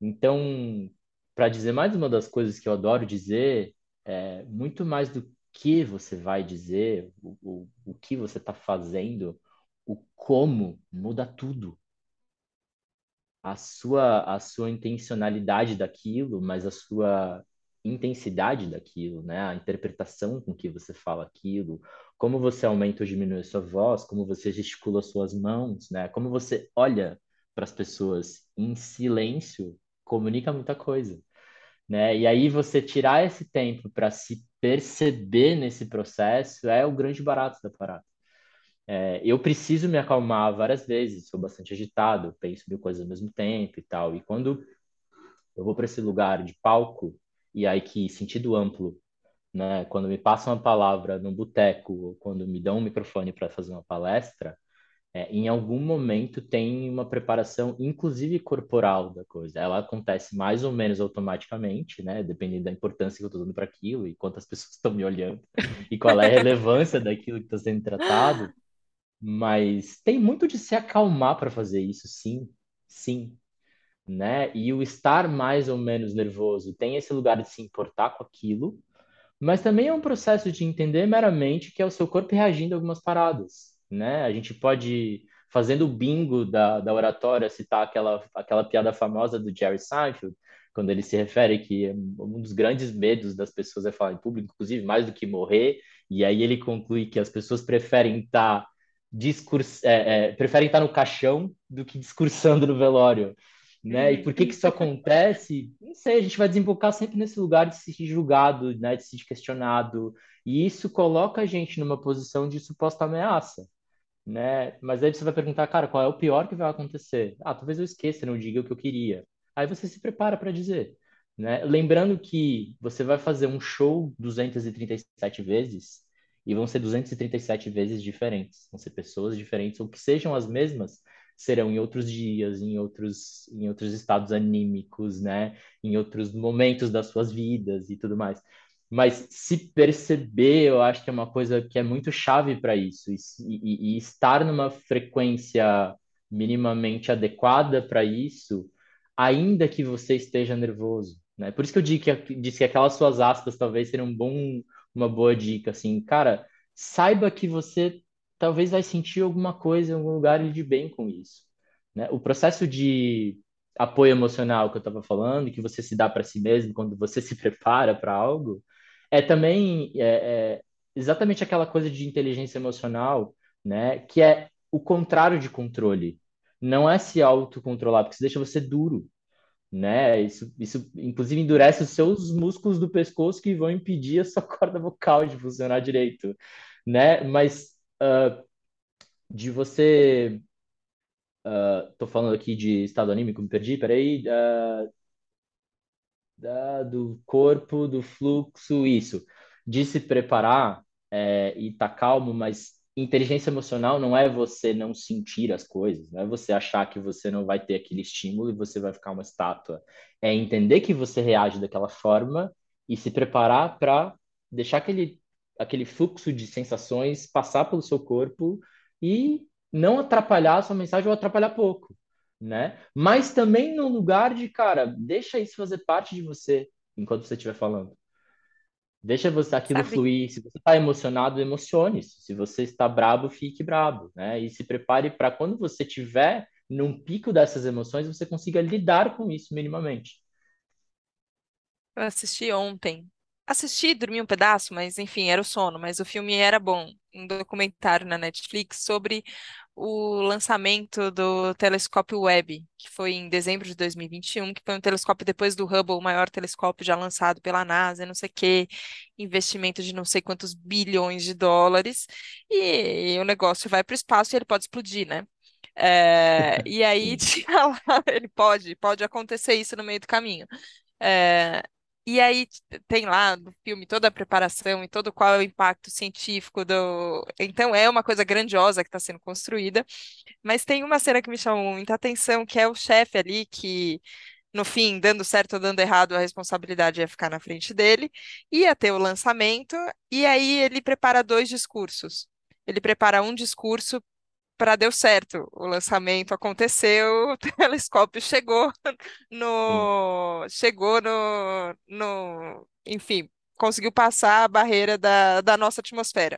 Então, para dizer mais uma das coisas que eu adoro dizer, é muito mais do que você vai dizer, o, o, o que você está fazendo, o como muda tudo a sua, a sua intencionalidade daquilo, mas a sua intensidade daquilo, né? A interpretação com que você fala aquilo, como você aumenta ou diminui a sua voz, como você gesticula suas mãos, né? Como você olha para as pessoas em silêncio, comunica muita coisa, né? E aí você tirar esse tempo para se perceber nesse processo é o grande barato da parada. É, eu preciso me acalmar várias vezes, sou bastante agitado, penso mil coisas ao mesmo tempo e tal. E quando eu vou para esse lugar de palco, e aí que sentido amplo, né? Quando me passam uma palavra no boteco, ou quando me dão um microfone para fazer uma palestra, é, em algum momento tem uma preparação, inclusive corporal da coisa. Ela acontece mais ou menos automaticamente, né? Dependendo da importância que eu estou dando para aquilo e quantas [LAUGHS] pessoas estão me olhando e qual é a relevância daquilo que está sendo tratado. Mas tem muito de se acalmar para fazer isso, sim, sim, né? E o estar mais ou menos nervoso tem esse lugar de se importar com aquilo, mas também é um processo de entender meramente que é o seu corpo reagindo a algumas paradas, né? A gente pode, fazendo o bingo da, da oratória, citar aquela, aquela piada famosa do Jerry Seinfeld, quando ele se refere que um dos grandes medos das pessoas é falar em público, inclusive mais do que morrer, e aí ele conclui que as pessoas preferem estar discurs, é, é, preferem estar no caixão do que discursando no velório, né? E por que que isso acontece? Não sei, a gente vai desembocar sempre nesse lugar de se julgado, né? De se questionado, e isso coloca a gente numa posição de suposta ameaça, né? Mas aí você vai perguntar, cara, qual é o pior que vai acontecer? Ah, talvez eu esqueça, não diga o que eu queria. Aí você se prepara para dizer, né? Lembrando que você vai fazer um show 237 vezes e vão ser 237 vezes diferentes. Vão ser pessoas diferentes ou que sejam as mesmas, serão em outros dias, em outros em outros estados anímicos, né? Em outros momentos das suas vidas e tudo mais. Mas se perceber, eu acho que é uma coisa que é muito chave para isso. E, e, e, estar numa frequência minimamente adequada para isso, ainda que você esteja nervoso. Né? Por isso que eu disse que, disse que aquelas suas aspas talvez seriam um bom, uma boa dica. Assim, cara, saiba que você talvez vai sentir alguma coisa em algum lugar e de bem com isso. Né? O processo de apoio emocional que eu estava falando, que você se dá para si mesmo quando você se [LAUGHS] prepara para algo, é também é, é exatamente aquela coisa de inteligência emocional, né? Que é o contrário de controle. Não é se autocontrolar, porque isso deixa você duro, né? Isso, isso inclusive endurece os seus músculos do pescoço que vão impedir a sua [LAUGHS] corda vocal de funcionar direito, né? Mas uh, de você, uh, tô falando aqui de estado anímico, me perdi, peraí, uh, da, do corpo, do fluxo, isso. De se preparar é, e tá calmo, mas inteligência emocional não é você não sentir as coisas, não é você achar que você não vai ter aquele estímulo e você vai ficar uma estátua. É entender que você reage daquela forma e se preparar para deixar aquele, aquele fluxo de sensações passar pelo seu corpo e não atrapalhar a sua mensagem ou atrapalhar pouco né? Mas também no lugar de, cara, deixa isso fazer parte de você enquanto você estiver falando. Deixa você aquilo Sabe, fluir. Se você está emocionado, emocione-se. Se você está brabo, fique brabo, né? E se prepare para quando você tiver num pico dessas emoções, você consiga lidar com isso minimamente. eu assisti ontem. Assisti, dormi um pedaço, mas enfim, era o sono, mas o filme era bom. Um documentário na Netflix sobre o lançamento do telescópio Webb, que foi em dezembro de 2021, que foi um telescópio depois do Hubble, o maior telescópio já lançado pela NASA, não sei o quê, investimento de não sei quantos bilhões de dólares, e, o negócio vai para o espaço e ele pode explodir, né? É, e aí [LAUGHS] [LAUGHS] lá, ele pode, pode acontecer isso no meio do caminho. É, e aí tem lá no filme toda a preparação e todo qual é o impacto científico do. Então é uma coisa grandiosa que está sendo construída, mas tem uma cena que me chamou muita atenção, que é o chefe ali que, no fim, dando certo ou dando errado, a responsabilidade ia ficar na frente dele, ia ter o lançamento, e aí ele prepara dois discursos. Ele prepara um discurso para deu certo. O lançamento aconteceu, [LAUGHS] o telescópio chegou no chegou no, no enfim, conseguiu passar a barreira da, da nossa atmosfera.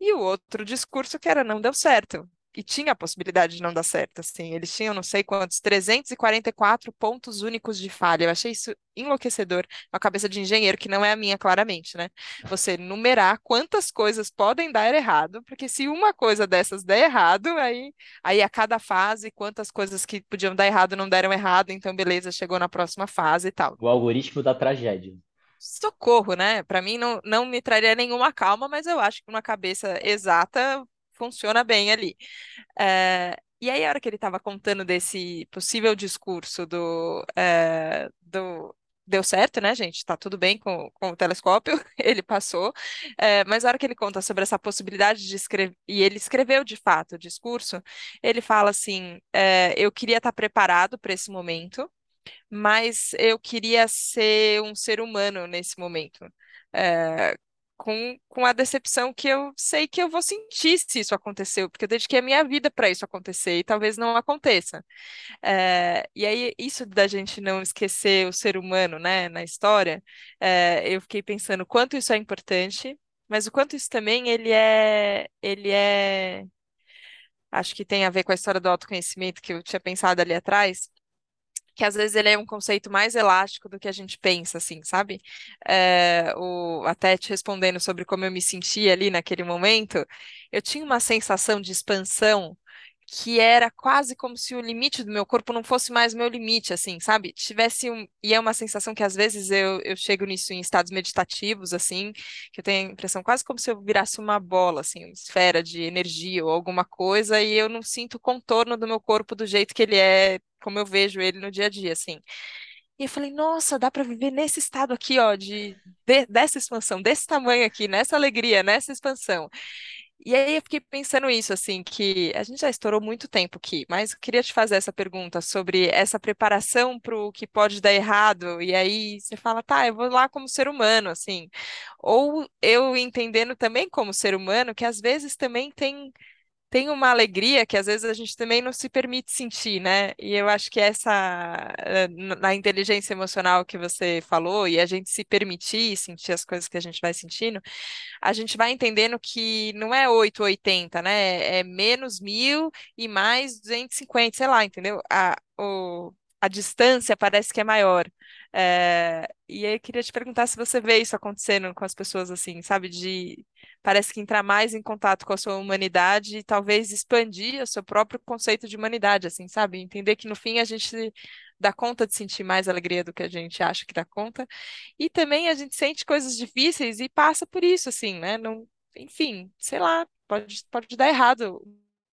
E o outro discurso que era não deu certo. E tinha a possibilidade de não dar certo, assim. Eles tinham não sei quantos, 344 pontos únicos de falha. Eu achei isso enlouquecedor. Uma cabeça de engenheiro, que não é a minha, claramente, né? Você numerar quantas coisas podem dar errado, porque se uma coisa dessas der errado, aí, aí a cada fase, quantas coisas que podiam dar errado não deram errado, então beleza, chegou na próxima fase e tal. O algoritmo da tragédia. Socorro, né? Para mim não, não me traria nenhuma calma, mas eu acho que uma cabeça exata funciona bem ali. É, e aí, a hora que ele estava contando desse possível discurso do, é, do deu certo, né, gente? Tá tudo bem com, com o telescópio, [LAUGHS] ele passou. É, mas a hora que ele conta sobre essa possibilidade de escrever, e ele escreveu de fato o discurso, ele fala assim: é, eu queria estar preparado para esse momento mas eu queria ser um ser humano nesse momento. É, com, com a decepção que eu sei que eu vou sentir se isso aconteceu, porque eu dediquei a minha vida para isso acontecer e talvez não aconteça. É, e aí, isso da gente não esquecer o ser humano, né, na história, é, eu fiquei pensando quanto isso é importante, mas o quanto isso também ele é, ele é, acho que tem a ver com a história do autoconhecimento que eu tinha pensado ali atrás que às vezes ele é um conceito mais elástico do que a gente pensa, assim, sabe? É, o, até te respondendo sobre como eu me sentia ali naquele momento, eu tinha uma sensação de expansão que era quase como se o limite do meu corpo não fosse mais meu limite, assim, sabe? Tivesse um. E é uma sensação que às vezes eu, eu chego nisso em estados meditativos, assim, que eu tenho a impressão quase como se eu virasse uma bola, assim, uma esfera de energia ou alguma coisa, e eu não sinto o contorno do meu corpo do jeito que ele é, como eu vejo ele no dia a dia, assim. E eu falei, nossa, dá para viver nesse estado aqui, ó, de, de, dessa expansão, desse tamanho aqui, nessa alegria, nessa expansão. E aí eu fiquei pensando isso, assim, que a gente já estourou muito tempo aqui, mas eu queria te fazer essa pergunta sobre essa preparação para o que pode dar errado, e aí você fala, tá, eu vou lá como ser humano, assim. Ou eu entendendo também como ser humano, que às vezes também tem tem uma alegria que às vezes a gente também não se permite sentir, né? E eu acho que essa, eh, na inteligência emocional que você falou, e a gente se permitir sentir as coisas que a gente vai sentindo, a gente vai entendendo que não é 8 ou 80, né? É menos mil e mais 250, sei lá, entendeu? A, o, a distância parece que é maior. É, e aí eu queria te perguntar se você vê isso acontecendo com as pessoas assim, sabe? De parece que entrar mais em contato com a sua humanidade e talvez expandir o seu próprio conceito de humanidade, assim, sabe? Entender que no fim a gente dá conta de sentir mais alegria do que a gente acha que dá conta. E também a gente sente coisas difíceis e passa por isso, assim, né? Não, enfim, sei lá, pode, pode dar errado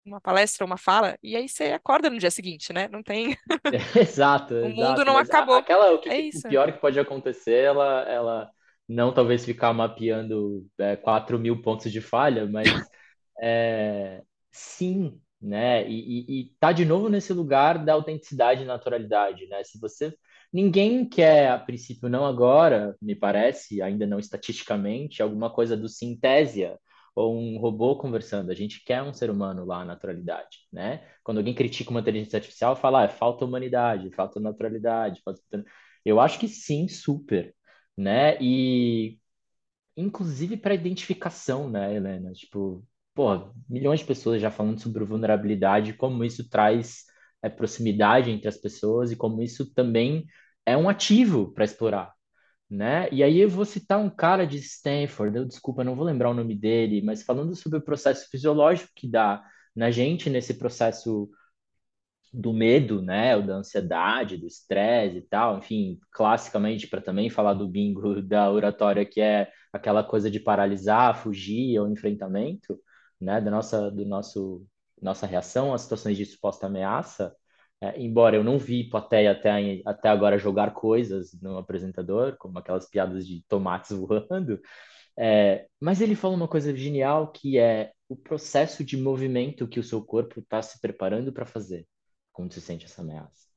uma palestra, uma fala, e aí você acorda no dia seguinte, né? Não tem. [LAUGHS] Exato, [LAUGHS] o exato. mundo não Mas a- acabou. aquela, o, que, É o pior que pode acontecer, ela, ela não talvez ficar mapeando é, 4 mil pontos de falha, mas [LAUGHS] é, sim, né? E, e, e tá de novo nesse lugar da autenticidade e naturalidade, né? Se você. Ninguém quer, a princípio, não agora, me parece, ainda não estatisticamente, alguma coisa do sintésia ou um robô conversando. A gente quer um ser humano lá, naturalidade, né? Quando alguém critica uma inteligência artificial, fala, ah, é falta humanidade, falta naturalidade. Falta... Eu acho que sim, super, né? E inclusive para identificação, né, Helena? Tipo, pô, milhões de pessoas já falando sobre vulnerabilidade, como isso traz é, proximidade entre as pessoas e como isso também é um ativo para explorar, né? E aí eu vou citar um cara de Stanford, eu desculpa, não vou lembrar o nome dele, mas falando sobre o processo fisiológico que dá na gente nesse processo do medo, né, ou da ansiedade, do estresse e tal, enfim, classicamente para também falar do bingo [LAUGHS] da oratória que é aquela coisa de paralisar, fugir ou enfrentamento, né, da nossa do nosso nossa reação às situações de suposta ameaça, é, embora eu não vi plateia até, até agora jogar coisas no apresentador, como aquelas piadas de tomates [LAUGHS] voando, é, mas ele fala uma coisa genial que é o processo de movimento que o seu corpo está se preparando para fazer quando se sente essa ameaça.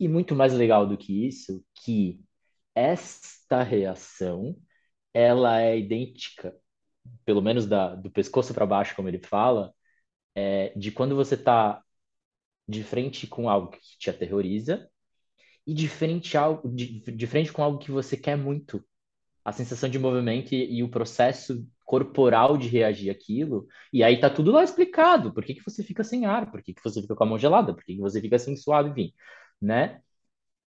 E muito mais legal do que isso, que esta reação ela é idêntica, pelo menos da, do pescoço para baixo, como ele fala, é, de quando você está de frente com algo que te aterroriza e de frente, de, de frente com algo que você quer muito. A sensação de movimento e, e o processo corporal de reagir àquilo, e aí tá tudo lá explicado. Por que, que você fica sem ar? Por que, que você fica com a mão gelada? Por que, que você fica sem suado? Enfim, né?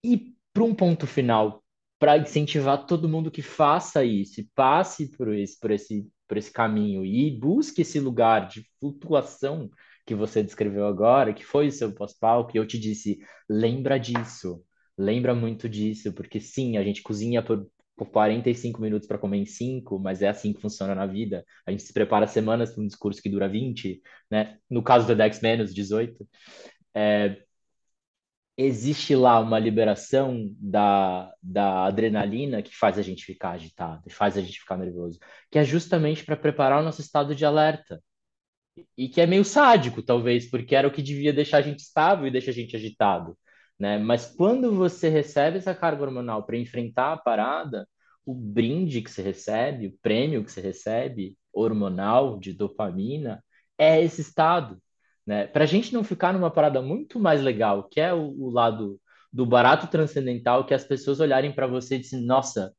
E para um ponto final, para incentivar todo mundo que faça isso, passe por esse, por esse, por esse caminho e busque esse lugar de flutuação que você descreveu agora, que foi o seu pós-palco, e eu te disse, lembra disso, lembra muito disso, porque sim, a gente cozinha por, por 45 minutos para comer em 5, mas é assim que funciona na vida. A gente se prepara semanas para um discurso que dura 20, né? No caso do Dex menos 18. É, existe lá uma liberação da, da adrenalina que faz a gente ficar agitado, faz a gente ficar nervoso, que é justamente para preparar o nosso estado de alerta. E que é meio sádico, talvez, porque era o que devia deixar a gente estável e deixar a gente agitado, né? Mas quando você recebe essa carga hormonal para enfrentar a parada, o brinde que você recebe, o prêmio que você recebe, hormonal, de dopamina, é esse estado né? Para a gente não ficar numa parada muito mais legal, que é o, o lado do barato transcendental, que as pessoas olharem para você e dizem, nossa,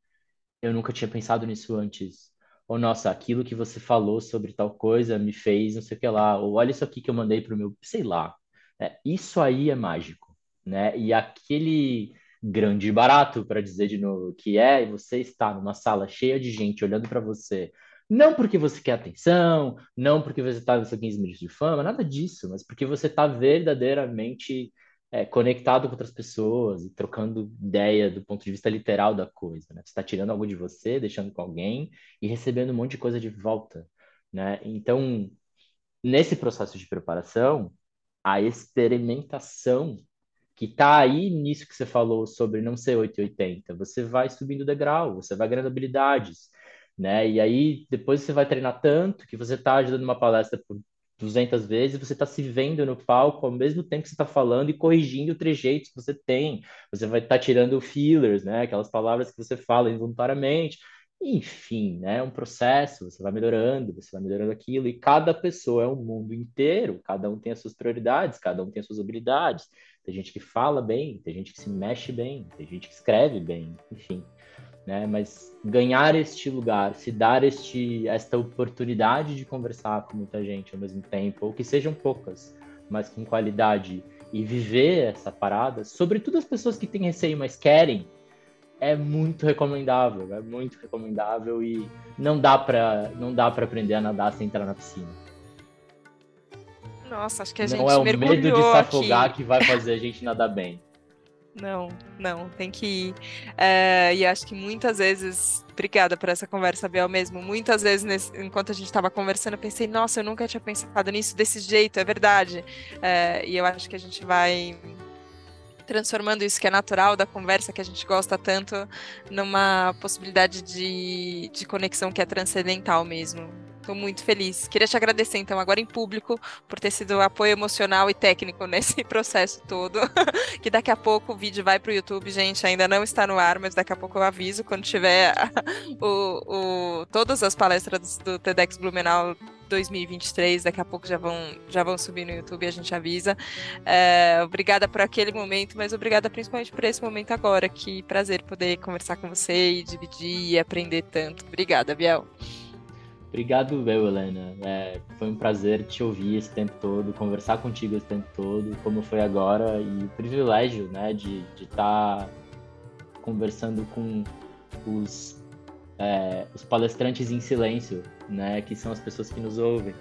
eu nunca tinha pensado nisso antes. Ou, nossa, aquilo que você falou sobre tal coisa me fez não sei o que lá. Ou, olha isso aqui que eu mandei pro meu, sei lá. É, isso aí é mágico. né? E aquele grande barato, para dizer de novo, que é você estar numa sala cheia de gente olhando para você, não porque você quer atenção, não porque você está nos seus 15 minutos de fama, nada disso, mas porque você está verdadeiramente é, conectado com outras pessoas e trocando ideia do ponto de vista literal da coisa, né? Você está tirando algo de você, deixando com alguém e recebendo um monte de coisa de volta, né? Então, nesse processo de preparação, a experimentação que está aí nisso que você falou sobre não ser 880. Você vai subindo degrau, você vai ganhando habilidades, né? E aí depois você vai treinar tanto que você está ajudando uma palestra por 200 vezes, você está se vendo no palco ao mesmo tempo que você está falando e corrigindo trejeitos que você tem. Você vai estar tá tirando fillers, né? Aquelas palavras que você fala involuntariamente. Enfim, né? É um processo, você vai melhorando, você vai melhorando aquilo, e cada pessoa é um mundo inteiro, cada um tem as suas prioridades, cada um tem as suas habilidades. Tem gente que fala bem, tem gente que se mexe bem, tem gente que escreve bem, enfim. Né? Mas ganhar este lugar, se dar este, esta oportunidade de conversar com muita gente ao mesmo tempo, ou que sejam poucas, mas com qualidade, e viver essa parada, sobretudo as pessoas que têm receio, mas querem, é muito recomendável, é muito recomendável e não dá para não dá para aprender a nadar sem entrar na piscina. Nossa, acho que a gente Não é o medo de se afogar aqui. que vai fazer a gente nadar bem. Não, não, tem que ir. É, e acho que muitas vezes, obrigada por essa conversa, Biel, mesmo. Muitas vezes, nesse, enquanto a gente estava conversando, eu pensei, nossa, eu nunca tinha pensado nisso desse jeito, é verdade. É, e eu acho que a gente vai transformando isso que é natural da conversa que a gente gosta tanto numa possibilidade de, de conexão que é transcendental mesmo. Estou muito feliz. Queria te agradecer, então, agora em público, por ter sido apoio emocional e técnico [LAUGHS] nesse processo todo. [LAUGHS] que daqui a pouco o vídeo vai para o YouTube, gente. Ainda não está no ar, mas daqui a pouco eu aviso quando tiver [LAUGHS] o, o, todas as palestras do TEDx Blumenau 2023, daqui a pouco já vão, já vão subir no YouTube e a gente avisa. É, obrigada por aquele momento, mas obrigada principalmente por esse momento agora. Que prazer poder conversar com você e dividir e aprender tanto. Obrigada, Biel. Obrigado, eu, Helena. É, foi um prazer te ouvir esse tempo todo, conversar contigo esse tempo todo, como foi agora, e o privilégio né, de estar tá conversando com os, é, os palestrantes em silêncio, né, que são as pessoas que nos ouvem.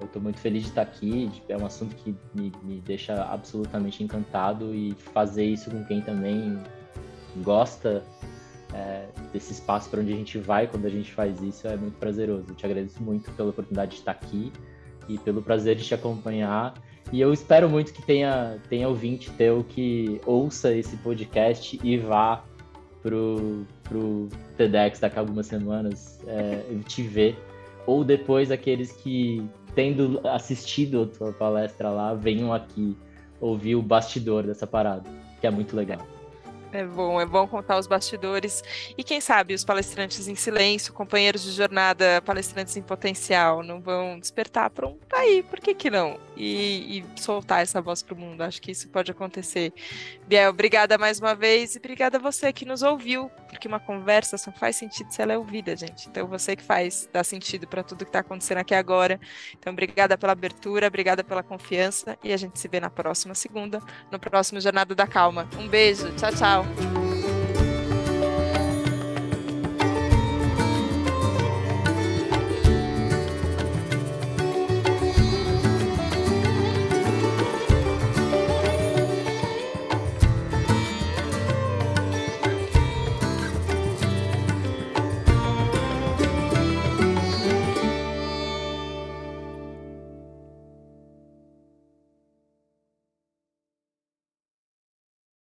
Eu estou muito feliz de estar aqui, é um assunto que me, me deixa absolutamente encantado e fazer isso com quem também gosta é, desse espaço para onde a gente vai quando a gente faz isso é muito prazeroso. Eu te agradeço muito pela oportunidade de estar aqui e pelo prazer de te acompanhar. E eu espero muito que tenha, tenha ouvinte teu que ouça esse podcast e vá pro, pro TEDx daqui a algumas semanas é, te ver. Ou depois aqueles que, tendo assistido a tua palestra lá, venham aqui ouvir o bastidor dessa parada, que é muito legal. É bom, é bom contar os bastidores. E quem sabe os palestrantes em silêncio, companheiros de jornada, palestrantes em potencial, não vão despertar para um tá aí, por que, que não? E, e soltar essa voz para o mundo. Acho que isso pode acontecer. Biel, obrigada mais uma vez e obrigada a você que nos ouviu, porque uma conversa só faz sentido se ela é ouvida, gente. Então você que faz, dá sentido para tudo que está acontecendo aqui agora. Então, obrigada pela abertura, obrigada pela confiança e a gente se vê na próxima segunda, no próximo Jornada da Calma. Um beijo, tchau, tchau. Tchau.